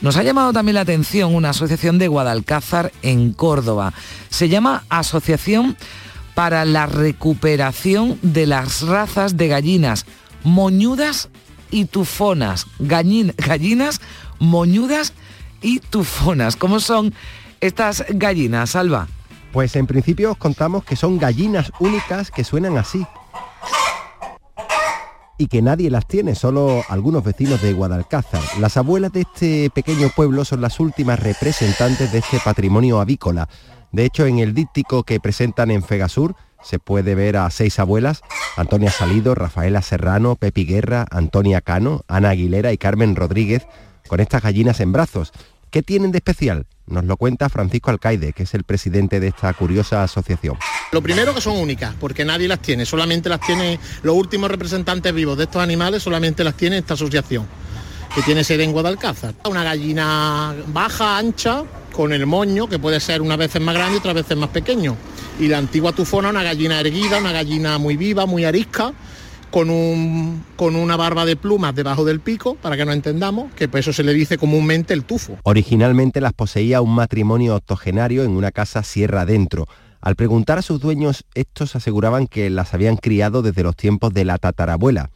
nos ha llamado también la atención una asociación de Guadalcázar en Córdoba. Se llama Asociación para la Recuperación de las Razas de Gallinas Moñudas y Tufonas. Gallin- gallinas moñudas y tufonas. ¿Cómo son estas gallinas, Alba? Pues en principio os contamos que son gallinas únicas que suenan así. Y que nadie las tiene, solo algunos vecinos de Guadalcázar. Las abuelas de este pequeño pueblo son las últimas representantes de este patrimonio avícola. De hecho, en el díptico que presentan en Fegasur se puede ver a seis abuelas, Antonia Salido, Rafaela Serrano, Pepi Guerra, Antonia Cano, Ana Aguilera y Carmen Rodríguez, con estas gallinas en brazos. ¿Qué tienen de especial? Nos lo cuenta Francisco Alcaide, que es el presidente de esta curiosa asociación. Lo primero que son únicas, porque nadie las tiene, solamente las tiene los últimos representantes vivos de estos animales, solamente las tiene esta asociación, que tiene sede en Guadalcázar. Una gallina baja, ancha, con el moño, que puede ser unas veces más grande y otras veces más pequeño. Y la antigua tufona, una gallina erguida, una gallina muy viva, muy arisca, con, un, con una barba de plumas debajo del pico, para que nos entendamos, que por eso se le dice comúnmente el tufo. Originalmente las poseía un matrimonio octogenario en una casa sierra adentro. Al preguntar a sus dueños, estos aseguraban que las habían criado desde los tiempos de la tatarabuela.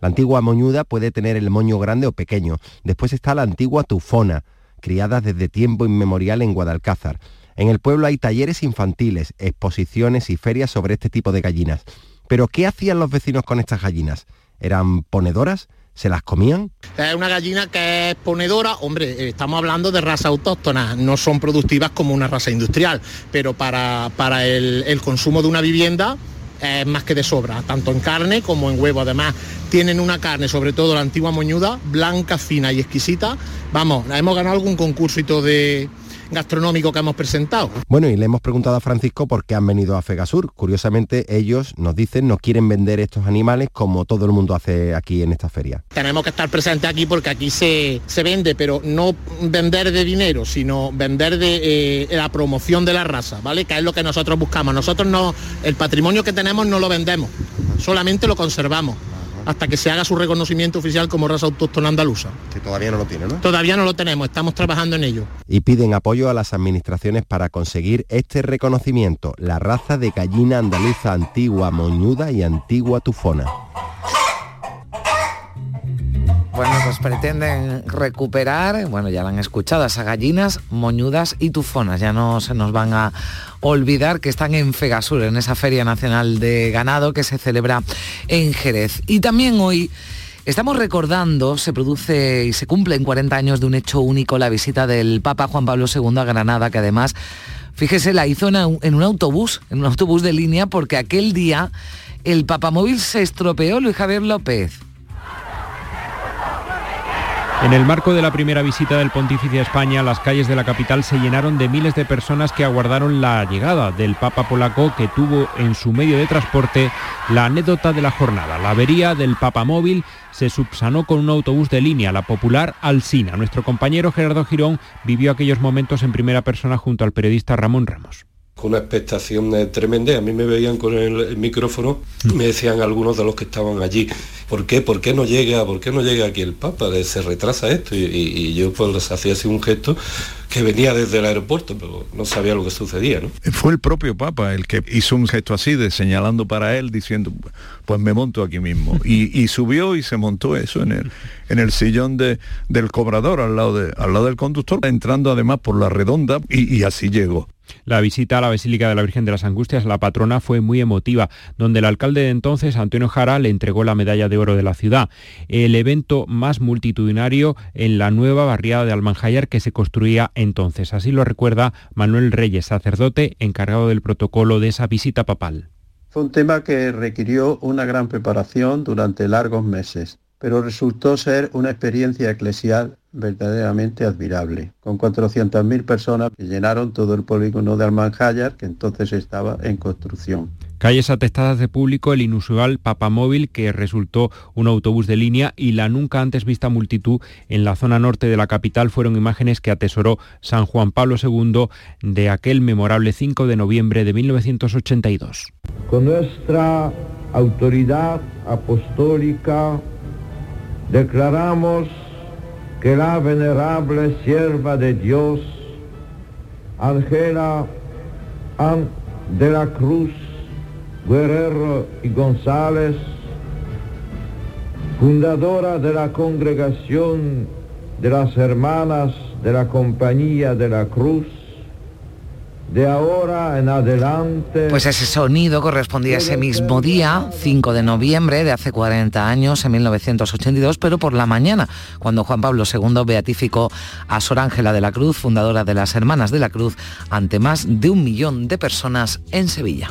La antigua moñuda puede tener el moño grande o pequeño. Después está la antigua tufona, criada desde tiempo inmemorial en Guadalcázar. En el pueblo hay talleres infantiles, exposiciones y ferias sobre este tipo de gallinas. Pero ¿qué hacían los vecinos con estas gallinas? ¿Eran ponedoras? ¿Se las comían? Es una gallina que es ponedora, hombre, estamos hablando de raza autóctona, no son productivas como una raza industrial, pero para, para el, consumo de una vivienda es más que de sobra, tanto en carne como en huevo. Además, tienen una carne, sobre todo la antigua moñuda, blanca, fina y exquisita. Vamos, hemos ganado algún todo de gastronómico que hemos presentado. Bueno, y le hemos preguntado a Francisco por qué han venido a Fegasur. Curiosamente, ellos nos dicen no quieren vender estos animales como todo el mundo hace aquí en esta feria. Tenemos que estar presentes aquí porque aquí se, se vende, pero no vender de dinero, sino vender de eh, la promoción de la raza, ¿vale? Que es lo que nosotros buscamos. Nosotros no, el patrimonio que tenemos no lo vendemos, solamente lo conservamos hasta que se haga su reconocimiento oficial como raza autóctona andaluza. Que todavía no lo tiene, ¿no? Todavía no lo tenemos, estamos trabajando en ello. Y piden apoyo a las administraciones para conseguir este reconocimiento, la raza de gallina andaluza antigua moñuda y antigua tufona. Bueno, pues pretenden recuperar, bueno, ya la han escuchado, esas gallinas moñudas y tufonas. Ya no se nos van a olvidar que están en Fegasur, en esa Feria Nacional de Ganado que se celebra en Jerez. Y también hoy estamos recordando, se produce y se cumple en 40 años de un hecho único, la visita del Papa Juan Pablo II a Granada, que además, fíjese, la hizo en un autobús, en un autobús de línea, porque aquel día el papamóvil se estropeó, Luis Javier López. En el marco de la primera visita del pontífice a España, las calles de la capital se llenaron de miles de personas que aguardaron la llegada del Papa polaco que tuvo en su medio de transporte la anécdota de la jornada. La avería del Papa móvil se subsanó con un autobús de línea, la popular Alsina. Nuestro compañero Gerardo Girón vivió aquellos momentos en primera persona junto al periodista Ramón Ramos con una expectación eh, tremenda. A mí me veían con el, micrófono, me decían algunos de los que estaban allí, ¿por qué? ¿Por qué no llega, por qué no llega aquí el Papa? Se retrasa esto. Y, yo pues hacía así un gesto que venía desde el aeropuerto, pero no sabía lo que sucedía. ¿no? Fue el propio Papa el que hizo un gesto así, de señalando para él, diciendo, pues me monto aquí mismo. Y, subió y se montó eso en el, en el sillón de, del cobrador, al lado, de, al lado del conductor, entrando además por la redonda, y así llegó. La visita a la Basílica de la Virgen de las Angustias, la patrona, fue muy emotiva, donde el alcalde de entonces, Antonio Jara, le entregó la medalla de oro de la ciudad, el evento más multitudinario en la nueva barriada de Almanjayar que se construía entonces. Así lo recuerda Manuel Reyes, sacerdote encargado del protocolo de esa visita papal. Fue un tema que requirió una gran preparación durante largos meses, pero resultó ser una experiencia eclesial verdaderamente admirable, con 400.000 personas que llenaron todo el polígono de Almanjayar, que entonces estaba en construcción. Calles atestadas de público, el inusual papamóvil que resultó un autobús de línea y la nunca antes vista multitud en la zona norte de la capital fueron imágenes que atesoró San Juan Pablo II de aquel memorable 5 de noviembre de 1982. Con nuestra autoridad apostólica declaramos que la venerable sierva de Dios, Ángela de la Cruz, Guerrero y González, fundadora de la congregación de las hermanas de la Compañía de la Cruz, de ahora en adelante. Pues ese sonido correspondía a ese mismo día, 5 de noviembre de hace 40 años, en 1982, pero por la mañana, cuando Juan Pablo II beatificó a Sor Ángela de la Cruz, fundadora de las Hermanas de la Cruz, ante más de un millón de personas en Sevilla.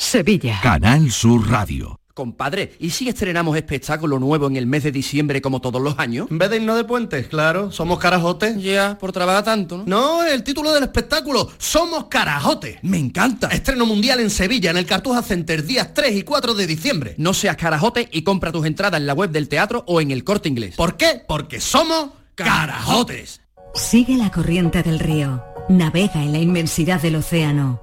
Sevilla. Canal Sur Radio. Compadre, ¿y si estrenamos espectáculo nuevo en el mes de diciembre como todos los años? En vez de irnos de puentes, claro, somos carajotes. Ya, por trabajar tanto, ¿no? No, el título del espectáculo, Somos carajotes. Me encanta. Estreno mundial en Sevilla, en el Cartuja Center, días 3 y 4 de diciembre. No seas carajote y compra tus entradas en la web del teatro o en el corte inglés. ¿Por qué? Porque somos carajotes. Sigue la corriente del río. Navega en la inmensidad del océano.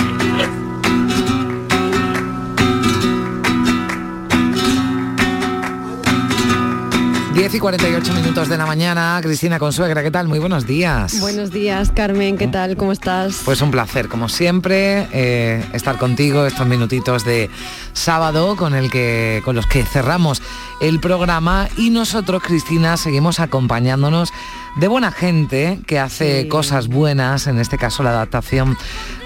10 y 48 minutos de la mañana, Cristina Consuegra, ¿qué tal? Muy buenos días. Buenos días, Carmen, ¿qué tal? ¿Cómo estás? Pues un placer, como siempre, eh, estar contigo estos minutitos de sábado con, el que, con los que cerramos el programa y nosotros, Cristina, seguimos acompañándonos de buena gente que hace cosas buenas, en este caso la adaptación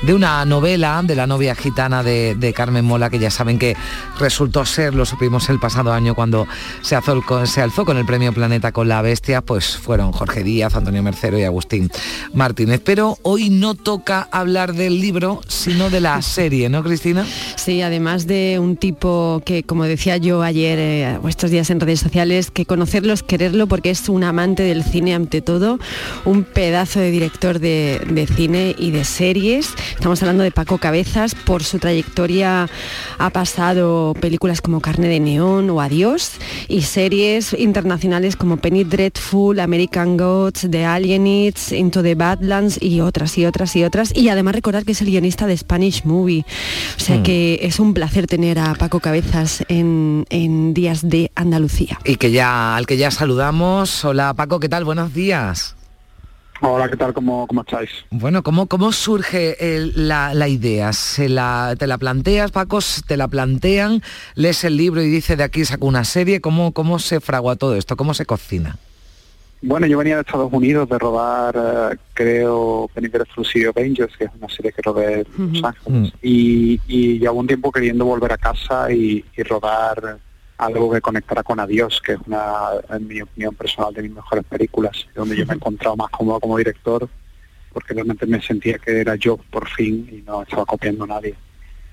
de una novela de la novia gitana de, de Carmen Mola, que ya saben que resultó ser, lo supimos el pasado año cuando se alzó, con- se alzó con el premio Planeta con la Bestia, pues fueron Jorge Díaz, Antonio Mercero y Agustín Martínez. Pero hoy no toca hablar del libro, sino de la serie, ¿no, Cristina? Sí, además de un tipo que, como decía yo ayer eh, o estos días en redes sociales, que conocerlo es quererlo porque es un amante del cine ante todo, un pedazo de director de, de cine y de series. Estamos hablando de Paco Cabezas, por su trayectoria ha pasado películas como Carne de Neón o Adiós y series internacionales como Penny Dreadful, American Gods, The Alienists, Into the Badlands y otras y otras y otras. Y además recordar que es el guionista de Spanish Movie. O sea Mm. que es un placer tener a Paco Cabezas en, en Días de Andalucía. Y que ya, al que ya saludamos. Hola Paco, ¿qué tal? Buenos días. Hola, ¿qué tal? ¿Cómo, cómo estáis? Bueno, ¿cómo, cómo surge el- la, la idea? ¿Se la, ¿Te la planteas, Paco? ¿Te la plantean? ¿Lees el libro y dice de aquí saco una serie? ¿Cómo, cómo se fragua todo esto? ¿Cómo se cocina? Bueno, yo venía de Estados Unidos de rodar, eh, creo, City of Angels, que es una serie que rodé en Los Ángeles. Y, y llevo un tiempo queriendo volver a casa y, y rodar algo que conectara con Adiós, que es una, en mi opinión personal, de mis mejores películas, donde yo me he encontrado más cómodo como director, porque realmente me sentía que era yo por fin y no estaba copiando a nadie.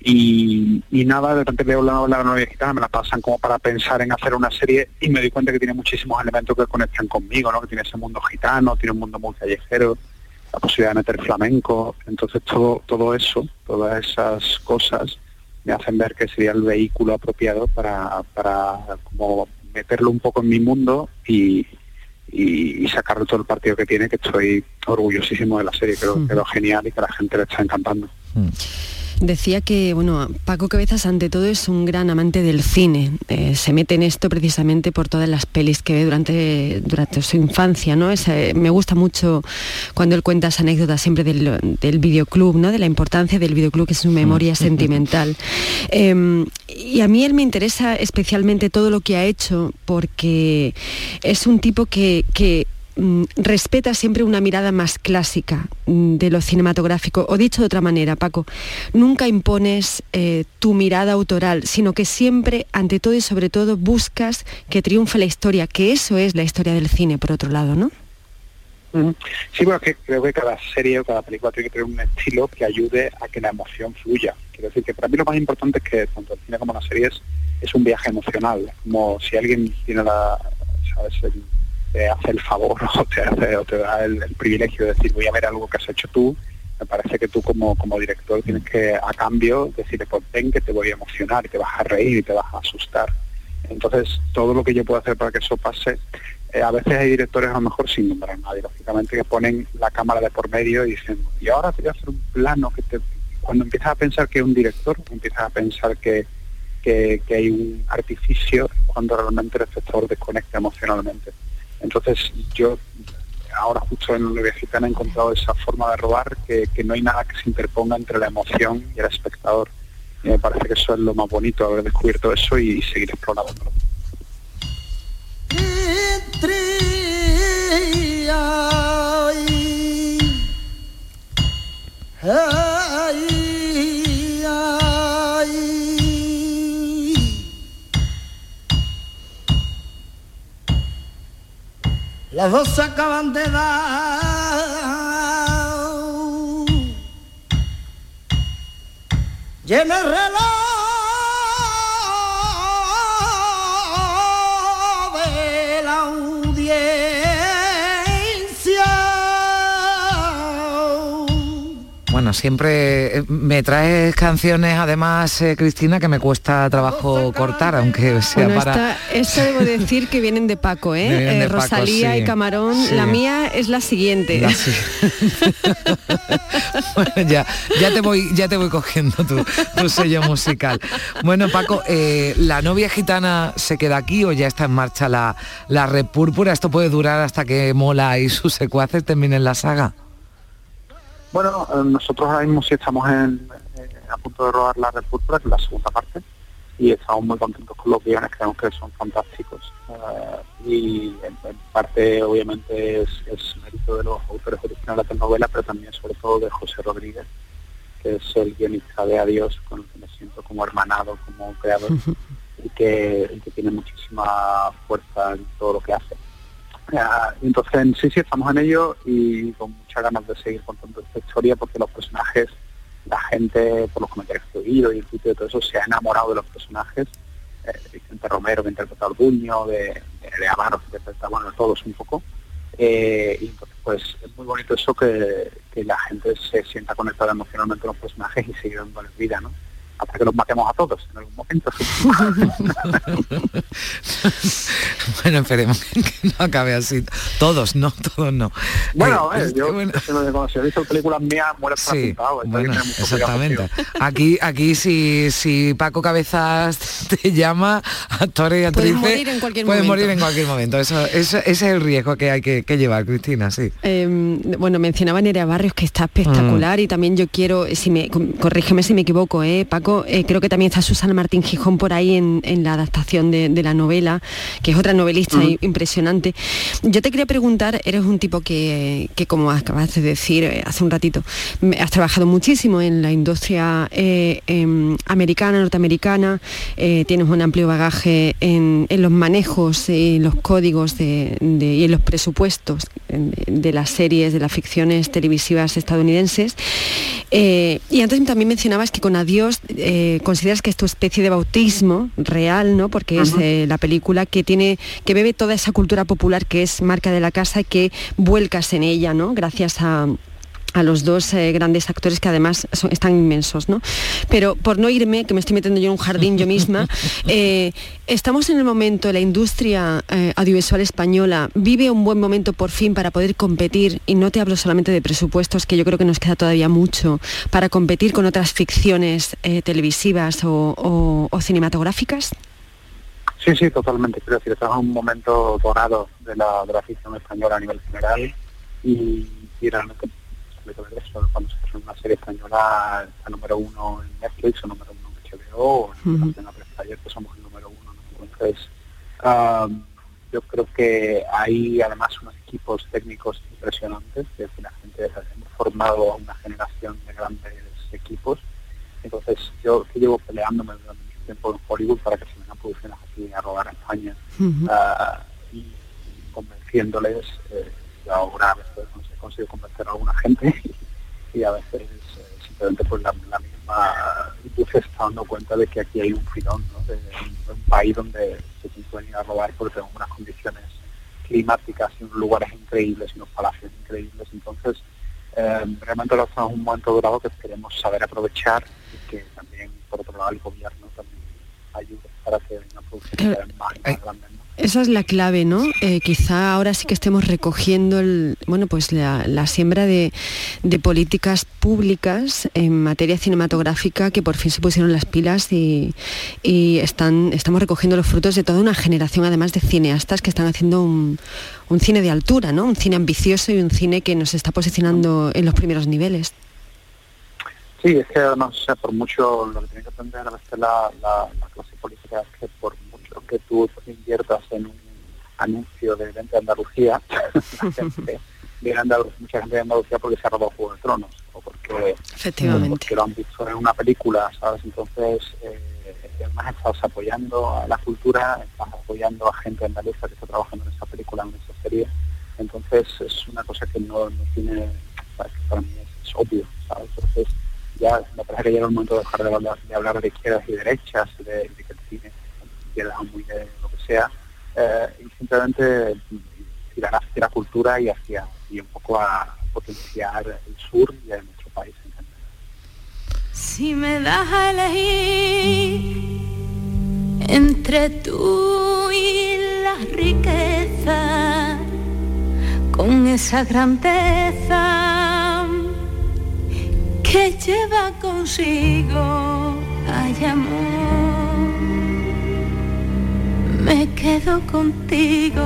Y, y nada, de repente veo la la novia gitana, me la pasan como para pensar en hacer una serie y me doy cuenta que tiene muchísimos elementos que conectan conmigo, ¿no? Que tiene ese mundo gitano, tiene un mundo muy callejero, la posibilidad de meter flamenco, entonces todo, todo eso, todas esas cosas me hacen ver que sería el vehículo apropiado para, para como meterlo un poco en mi mundo y, y, sacarle todo el partido que tiene, que estoy orgullosísimo de la serie, creo que quedó genial y que a la gente le está encantando. Decía que, bueno, Paco Cabezas ante todo es un gran amante del cine. Eh, se mete en esto precisamente por todas las pelis que ve durante, durante su infancia, ¿no? Es, eh, me gusta mucho cuando él cuenta esa anécdota siempre del, del videoclub, ¿no? De la importancia del videoclub, que es su memoria sentimental. Eh, y a mí él me interesa especialmente todo lo que ha hecho porque es un tipo que, que respeta siempre una mirada más clásica mm, de lo cinematográfico. O dicho de otra manera, Paco, nunca impones eh, tu mirada autoral, sino que siempre, ante todo y sobre todo, buscas que triunfe la historia, que eso es la historia del cine, por otro lado, ¿no? Sí, bueno, que creo que cada serie o cada película tiene que tener un estilo que ayude a que la emoción fluya. Quiero decir que para mí lo más importante es que tanto el cine como la serie es, es un viaje emocional. Como si alguien tiene la, te hace el favor o te, hace- o te da el, privilegio de decir voy a ver algo que has hecho tú, me parece que tú como, director tienes que a cambio decirle pues ven que te voy a emocionar y te vas a reír y te vas a asustar. Entonces todo lo que yo puedo hacer para que eso pase eh, a veces hay directores a lo mejor sin nombrar a nadie, lógicamente, que ponen la cámara de por medio y dicen, y ahora te voy a hacer un plano que te... Cuando empiezas a pensar que es un director, empiezas a pensar que hay un artificio cuando realmente el espectador desconecta emocionalmente. Entonces yo ahora justo en la universidad he encontrado esa forma de robar que, que no hay nada que se interponga entre la emoción y el espectador. Y me parece que eso es lo más bonito, haber descubierto eso y, seguir explorándolo. Las dos se acaban de dar. Llena el reloj Bueno, siempre eh, me traes canciones, además, eh, Cristina, que me cuesta trabajo cortar, aunque sea Bueno, para... esta, esta debo decir que vienen de Paco, ¿eh? De Eh, Paco, Rosalía sí. y Camarón. Sí. La mía es la siguiente. La sí. Bueno, ya, ya te voy, ya te voy cogiendo tu, tu sello musical. Bueno, Paco, eh, ¿la novia gitana se queda aquí o ya está en marcha la, la red púrpura? ¿Esto puede durar hasta que Mola y sus secuaces terminen la saga? Bueno, eh, nosotros ahora mismo sí estamos en, eh, a punto de rodar la Red Púrpura, que es la segunda parte, y estamos muy contentos con los guiones, creemos que son fantásticos. Eh, y en, parte obviamente es, es, mérito de los autores originales de la novela, pero también sobre todo de José Rodríguez, que es el guionista de Adiós, con el que me siento como hermanado, como creador, y que, que tiene muchísima fuerza en todo lo que hace. Entonces, sí, sí, estamos en ello y con muchas ganas de seguir contando esta historia porque los personajes la gente, por los comentarios que he oído y el sitio de todo eso, se ha enamorado de los personajes. Eh, Vicente Romero, que interpreta a Orduño, de, de Amaro, que interpreta, bueno, todos un poco. Eh, y entonces, pues es muy bonito eso que, la gente se sienta conectada emocionalmente con los personajes y siga dándoles vida, ¿no? Hasta que los matemos a todos en algún momento. bueno, esperemos que no acabe así. Todos, no, todos no. Bueno, eh, yo bueno. si he visto películas mías, muere sí, bueno, exactamente. Aquí, aquí si, si Paco Cabezas te llama, actores y actrices, pueden morir en cualquier pueden momento. Morir en cualquier momento. Eso, eso, ese es el riesgo que hay que, que llevar, Cristina, sí. Eh, bueno, mencionaba Nerea Barrios que está espectacular mm. y también yo quiero, si me corrígeme si me equivoco, eh, Paco eh, creo que también está Susana Martín Gijón por ahí en, la adaptación de, la novela, que es otra novelista impresionante. Yo te quería preguntar, eres un tipo que, como acabas de decir eh, hace un ratito, has trabajado muchísimo en la industria eh, em, americana, norteamericana, tienes un amplio bagaje en, los manejos y los códigos y en los presupuestos de las series, de las ficciones televisivas estadounidenses. y antes también mencionabas que con Adiós eh, consideras que es tu especie de bautismo real, ¿no? Porque es eh, la película que tiene, que bebe toda esa cultura popular que es marca de la casa y que vuelcas en ella, ¿no? Gracias a a los dos eh, grandes actores que además están inmensos, ¿no? Pero por no irme, que me estoy metiendo yo en un jardín yo misma, eh, estamos en el momento, la industria eh, audiovisual española vive un buen momento por fin para poder competir, y no te hablo solamente de presupuestos, que yo creo que nos queda todavía mucho, para competir con otras ficciones televisivas o, cinematográficas. Sí, sí, totalmente. Quiero decir, estamos en un momento dorado de la, de la ficción española a nivel general y, y realmente cuando se hace una serie española está número uno en Netflix o número uno en HBO o en la prensa ayer que somos el número uno. Entonces, yo creo que hay además unos equipos técnicos impresionantes, que la gente hemos formado una generación de grandes equipos. Entonces, yo que llevo peleándome durante mucho tiempo en Hollywood para que se vengan producciones aquí a rodar a España ah, y convenciéndoles, eh, ahora a consigo convencer a alguna gente y, a veces eh, simplemente pues la, misma industria está dando cuenta de que aquí hay un filón, de, un, país donde se pueden ir a robar porque tenemos unas condiciones climáticas y unos lugares increíbles y unos palacios increíbles. Entonces, eh, realmente lo estamos en un momento dorado que queremos saber aprovechar y que también, por otro lado, el gobierno también ayude para que una producción más, más grande. Esa es la clave, ¿no? Eh, quizá ahora sí que estemos recogiendo el, bueno, pues la, siembra de, políticas públicas en materia cinematográfica que por fin se pusieron las pilas y, están, estamos recogiendo los frutos de toda una generación, además de cineastas que están haciendo un, cine de altura, ¿no? Un cine ambicioso y un cine que nos está posicionando en los primeros niveles. Sí, es que sé, por mucho lo que tiene que aprender a veces la, la clase política es que por que tú inviertas en un anuncio de venta de Andalucía, mucha gente de Andalucía porque se ha robado Juego de Tronos o porque, Efectivamente. lo han visto en una película, ¿sabes? Entonces, eh, además estás apoyando a la cultura, estás apoyando a gente andaluza que está trabajando en esa película, en esa serie. Entonces, es una cosa que no, tiene, para mí es, obvio, ¿sabes? Entonces, ya me parece que llega el momento de dejar de hablar de, hablar de izquierdas y derechas, de, de que el cine izquierda muy de lo que sea, eh, y simplemente tirar hacia la cultura y hacia y un poco a potenciar el sur y nuestro país. Si me das a elegir entre tú y la riqueza, con esa grandeza que lleva consigo hay amor me quedo contigo.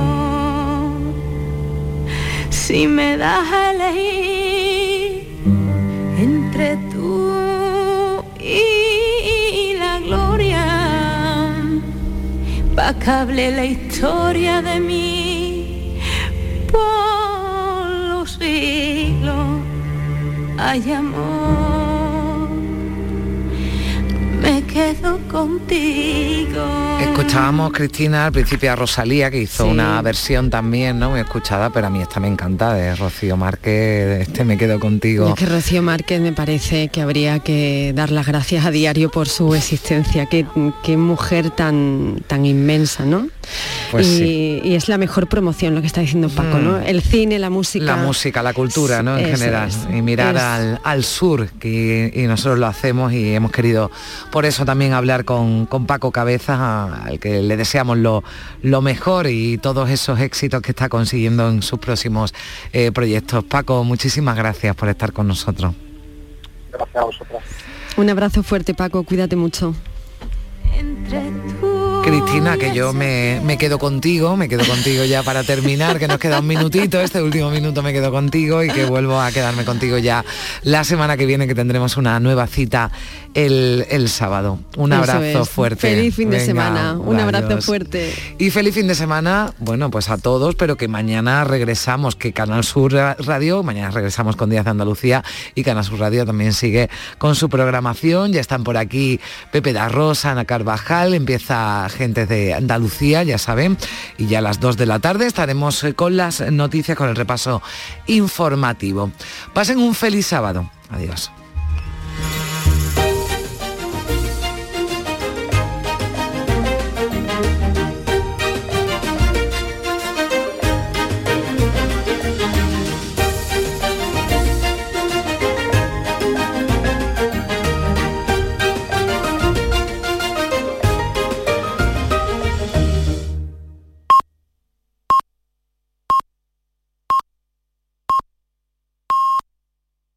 Si me das a elegir entre tú y la gloria, pa' que hable la historia de mí por los siglos. Hay amor, quedo contigo. Escuchábamos, Cristina, al principio a Rosalía, que hizo Sí. una versión también, ¿no? Muy escuchada, pero a mí esta me encanta, de Rocío Márquez, este me quedo contigo. Es que Rocío Márquez me parece que habría que dar las gracias a diario por su existencia. Qué, qué mujer tan, tan inmensa, ¿no? Pues y, sí. y es la mejor promoción lo que está diciendo Paco, Mm. ¿no? El cine, la música. La música, la cultura, ¿no? En general. es. Y mirar Es- al, al sur, que, y nosotros lo hacemos y hemos querido por eso también hablar con, con Paco Cabezas, a- al que le deseamos lo, lo mejor y todos esos éxitos que está consiguiendo en sus próximos eh, proyectos. Paco, muchísimas gracias por estar con nosotros. Gracias a vosotros. Un abrazo fuerte, Paco, cuídate mucho. Cristina, que yo me, me quedo contigo, me quedo contigo ya para terminar, que nos queda un minutito, este último minuto me quedo contigo y que vuelvo a quedarme contigo ya la semana que viene, que tendremos una nueva cita el, el sábado. Un abrazo es. fuerte. Feliz fin de semana. Un abrazo fuerte. Y feliz fin de semana, bueno, pues a todos, pero que mañana regresamos, que Canal Sur Radio, mañana regresamos con Díaz de Andalucía y Canal Sur Radio también sigue con su programación. Ya están por aquí Pepe da Rosa, Ana Carvajal, empieza gente de Andalucía, ya saben, y ya a las 2 de la tarde estaremos eh, con las noticias, con el repaso informativo. Pasen un feliz sábado. Adiós.